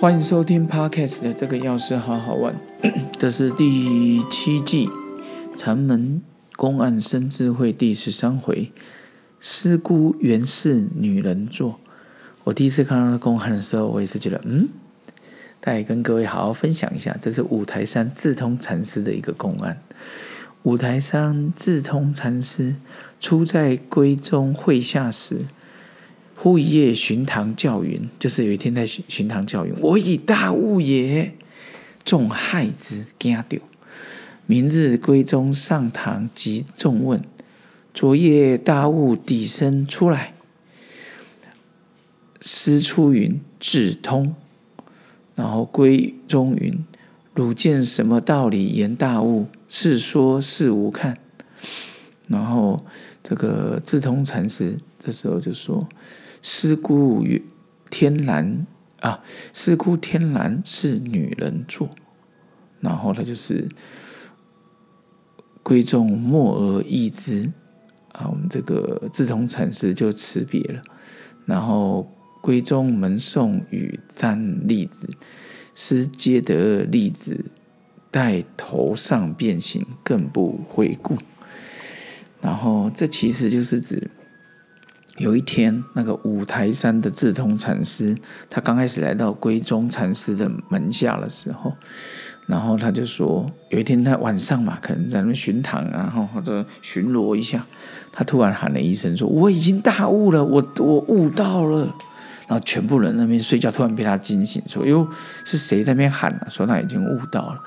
欢迎收听 Podcast 的这个钥匙好好玩，这是第七季禅门公案生智慧第十三回，师姑原是女人做。我第一次看到公案的时候，我也是觉得，嗯，再跟各位好好分享一下，这是五台山智通禅师的一个公案。五台山智通禅师出在闺中会下时。忽一夜寻堂教云，就是有一天在寻寻堂教云，我以大悟也，众害之惊掉。明日归中上堂即众问，昨夜大悟底身出来，师出云智通，然后归中云，汝见什么道理言大悟？是说是无看。然后这个智通禅师这时候就说。师姑天然啊，师姑天然是女人做，然后他就是闺中默而易之啊，我们这个智通禅师就辞别了，然后闺中门送与占粒子，师皆得粒子，待头上变形，更不回顾。然后这其实就是指。有一天，那个五台山的智通禅师，他刚开始来到归宗禅师的门下的时候，然后他就说，有一天他晚上嘛，可能在那边巡堂啊，或者巡逻一下，他突然喊了一声说：“我已经大悟了，我我悟到了。”然后全部人那边睡觉，突然被他惊醒，说：“哟，是谁在那边喊啊？说他已经悟到了。”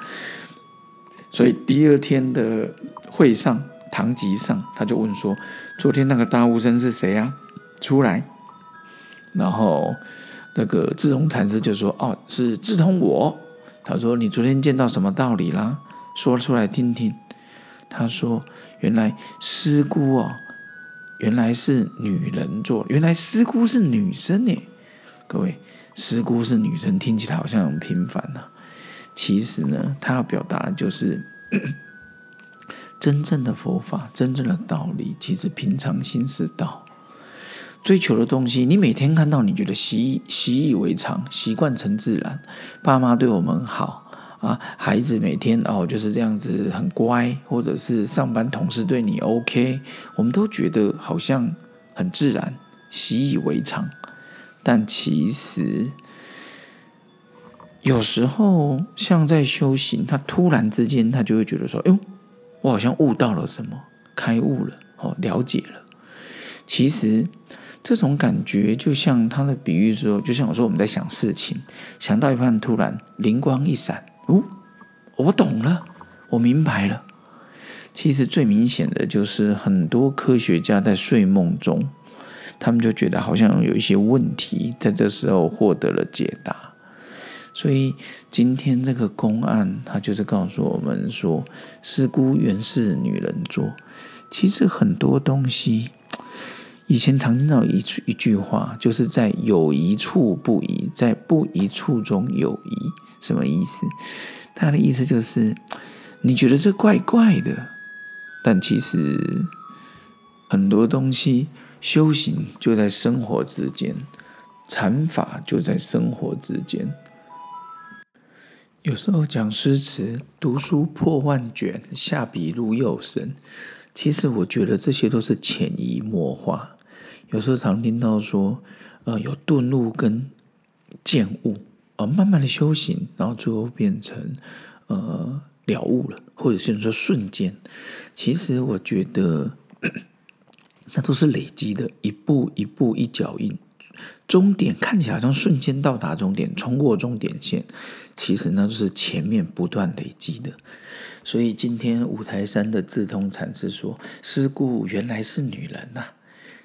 所以第二天的会上。堂集上，他就问说：“昨天那个大悟生是谁啊？”出来，然后那个智通禅师就说：“哦，是智通我。”他说：“你昨天见到什么道理啦？说出来听听。”他说：“原来师姑啊，原来是女人做，原来师姑是女生呢。各位，师姑是女生，听起来好像很平凡呐。其实呢，他要表达的就是。”真正的佛法，真正的道理，其实平常心是道。追求的东西，你每天看到，你觉得习习以为常，习惯成自然。爸妈对我们好啊，孩子每天哦就是这样子很乖，或者是上班同事对你 OK，我们都觉得好像很自然，习以为常。但其实有时候，像在修行，他突然之间，他就会觉得说：“哟。”我好像悟到了什么，开悟了，哦，了解了。其实这种感觉就像他的比喻说，就像我说我们在想事情，想到一半突然灵光一闪，哦，我懂了，我明白了。其实最明显的就是很多科学家在睡梦中，他们就觉得好像有一些问题，在这时候获得了解答。所以今天这个公案，他就是告诉我们说，师姑原是女人做。其实很多东西，以前常听到一一句话，就是在有一处不疑，在不疑处中有疑，什么意思？他的意思就是，你觉得这怪怪的，但其实很多东西，修行就在生活之间，禅法就在生活之间。有时候讲诗词，读书破万卷，下笔入又深。其实我觉得这些都是潜移默化。有时候常听到说，呃，有顿悟跟见悟，呃，慢慢的修行，然后最后变成呃了悟了，或者是说瞬间。其实我觉得，那都是累积的，一步一步一脚印。终点看起来好像瞬间到达终点，冲过终点线，其实那都是前面不断累积的。所以今天五台山的智通禅师说：“师故原来是女人呐！”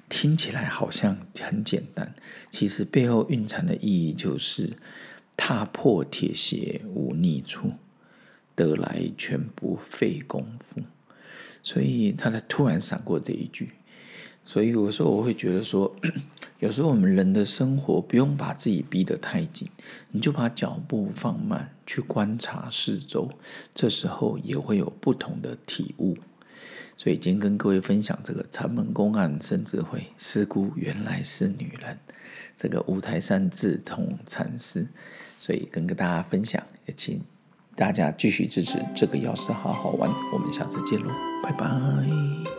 听起来好像很简单，其实背后蕴藏的意义就是踏破铁鞋无觅处，得来全不费功夫。所以他才突然闪过这一句。所以有时候我会觉得说，有时候我们人的生活不用把自己逼得太紧，你就把脚步放慢，去观察四周，这时候也会有不同的体悟。所以今天跟各位分享这个禅门公案甚至会师姑原来是女人，这个五台山智通禅师，所以跟跟大家分享，也请大家继续支持这个药师好好玩，我们下次见喽，拜拜。